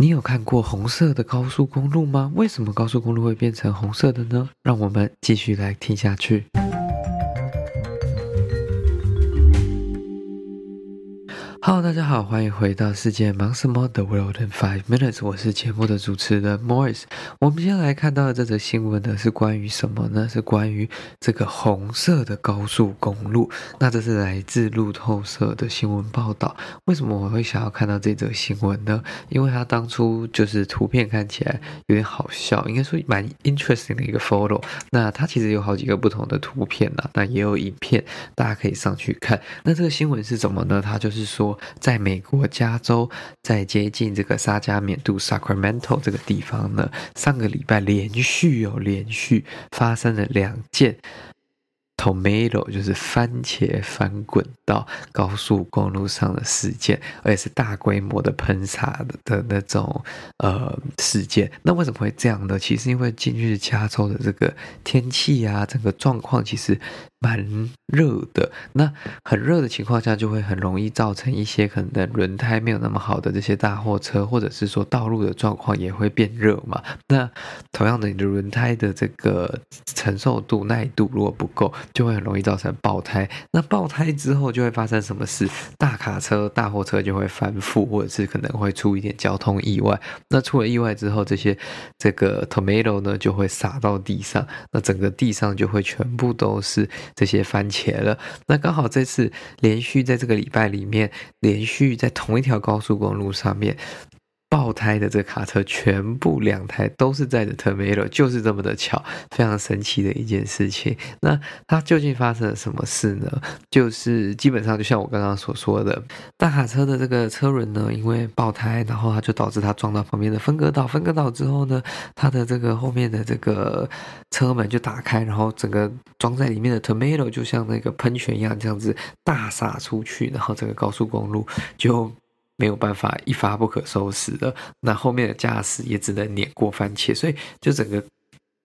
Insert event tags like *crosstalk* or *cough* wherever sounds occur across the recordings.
你有看过红色的高速公路吗？为什么高速公路会变成红色的呢？让我们继续来听下去。Hello，大家好，欢迎回到世界忙什么？The World in Five Minutes，我是节目的主持人 Morris。我们今天来看到的这则新闻呢，是关于什么呢？是关于这个红色的高速公路。那这是来自路透社的新闻报道。为什么我会想要看到这则新闻呢？因为它当初就是图片看起来有点好笑，应该说蛮 interesting 的一个 photo。那它其实有好几个不同的图片呐，那也有影片，大家可以上去看。那这个新闻是什么呢？它就是说。在美国加州，在接近这个沙加缅度 （Sacramento） 这个地方呢，上个礼拜连续有连续发生了两件。Tomato 就是番茄翻滚到高速公路上的事件，而且是大规模的喷洒的那种呃事件。那为什么会这样呢？其实因为近日加州的这个天气啊，整个状况其实蛮热的。那很热的情况下，就会很容易造成一些可能轮胎没有那么好的这些大货车，或者是说道路的状况也会变热嘛。那同样的，你的轮胎的这个承受度、耐度如果不够，就会很容易造成爆胎。那爆胎之后就会发生什么事？大卡车、大货车就会翻覆，或者是可能会出一点交通意外。那出了意外之后，这些这个 tomato 呢就会洒到地上，那整个地上就会全部都是这些番茄了。那刚好这次连续在这个礼拜里面，连续在同一条高速公路上面。爆胎的这卡车，全部两台都是载着 tomato，就是这么的巧，非常神奇的一件事情。那它究竟发生了什么事呢？就是基本上就像我刚刚所说的，大卡车的这个车轮呢，因为爆胎，然后它就导致它撞到旁边的分隔岛，分隔岛之后呢，它的这个后面的这个车门就打开，然后整个装在里面的 tomato 就像那个喷泉一样，这样子大洒出去，然后整个高速公路就。没有办法一发不可收拾的，那后面的驾驶也只能碾过番茄，所以就整个。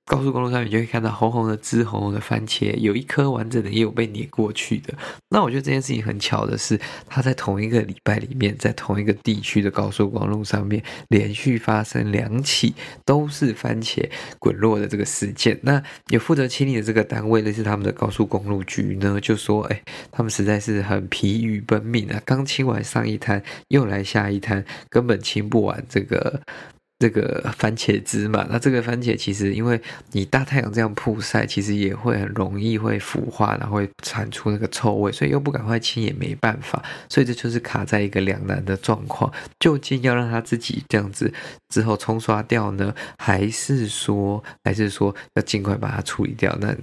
高速公路上，你就会看到红红的枝、红红的番茄，有一颗完整的，也有被碾过去的。那我觉得这件事情很巧的是，它在同一个礼拜里面，在同一个地区的高速公路上面，连续发生两起都是番茄滚落的这个事件。那有负责清理的这个单位，类似他们的高速公路局呢，就说：“哎，他们实在是很疲于奔命啊，刚清完上一摊，又来下一摊，根本清不完这个。” *laughs* 这个番茄汁嘛，那这个番茄其实因为你大太阳这样曝晒，其实也会很容易会腐化，然后会产出那个臭味，所以又不赶快清也没办法，所以这就是卡在一个两难的状况，究竟要让它自己这样子之后冲刷掉呢，还是说，还是说要尽快把它处理掉？那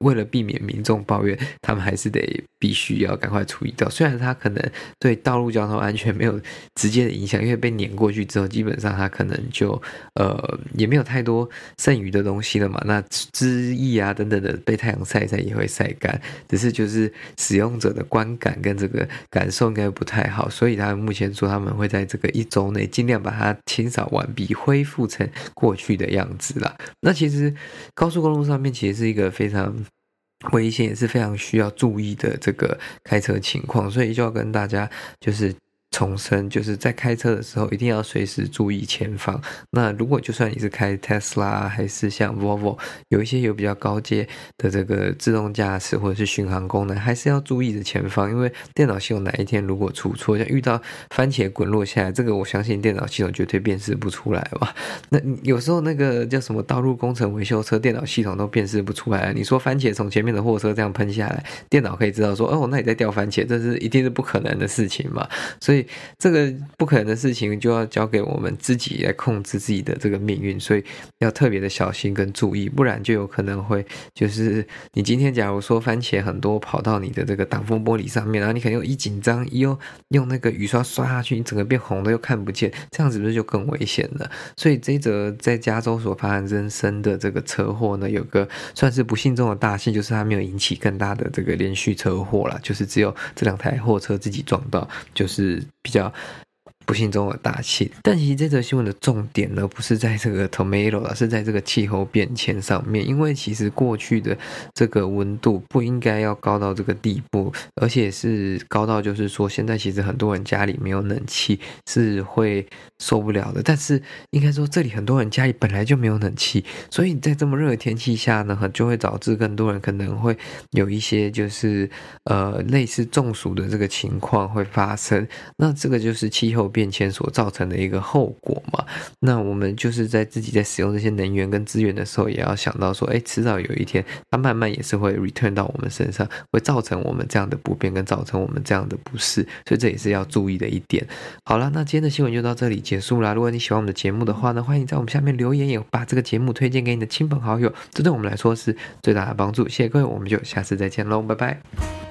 为了避免民众抱怨，他们还是得必须要赶快处理掉。虽然它可能对道路交通安全没有直接的影响，因为被碾过去之后，基本上它可能就呃也没有太多剩余的东西了嘛。那汁液啊等等的被太阳晒一晒也会晒干，只是就是使用者的观感跟这个感受应该不太好。所以他们目前说他们会在这个一周内尽量把它清扫完毕，恢复成过去的样子啦。那其实高速公路上面其实是一个非常。危险也是非常需要注意的这个开车情况，所以就要跟大家就是。重申，就是在开车的时候一定要随时注意前方。那如果就算你是开 Tesla 还是像 Volvo，有一些有比较高阶的这个自动驾驶或者是巡航功能，还是要注意的前方，因为电脑系统哪一天如果出错，像遇到番茄滚落下来，这个我相信电脑系统绝对辨识不出来吧？那有时候那个叫什么道路工程维修车，电脑系统都辨识不出来。你说番茄从前面的货车这样喷下来，电脑可以知道说，哦，那你在掉番茄，这是一定是不可能的事情嘛？所以。这个不可能的事情，就要交给我们自己来控制自己的这个命运，所以要特别的小心跟注意，不然就有可能会就是你今天假如说番茄很多跑到你的这个挡风玻璃上面，然后你可能又一紧张，又用那个雨刷刷下去，你整个变红的又看不见，这样子不是就更危险了？所以这一则在加州所发生人生的这个车祸呢，有个算是不幸中的大幸，就是它没有引起更大的这个连续车祸啦，就是只有这两台货车自己撞到，就是。比较不幸中的大幸。但其实这则新闻的重点呢，不是在这个 tomato 而是在这个气候变迁上面。因为其实过去的这个温度不应该要高到这个地步，而且是高到就是说，现在其实很多人家里没有冷气是会受不了的。但是应该说，这里很多人家里本来就没有冷气，所以在这么热的天气下呢，就会导致更多人可能会有一些就是呃类似中暑的这个情况会发生。那这个就是气候变变迁所造成的一个后果嘛。那我们就是在自己在使用这些能源跟资源的时候，也要想到说，哎，迟早有一天，它慢慢也是会 return 到我们身上，会造成我们这样的不便，跟造成我们这样的不适。所以这也是要注意的一点。好了，那今天的新闻就到这里结束啦。如果你喜欢我们的节目的话呢，欢迎在我们下面留言，也把这个节目推荐给你的亲朋好友，这对我们来说是最大的帮助。谢谢各位，我们就下次再见喽，拜拜。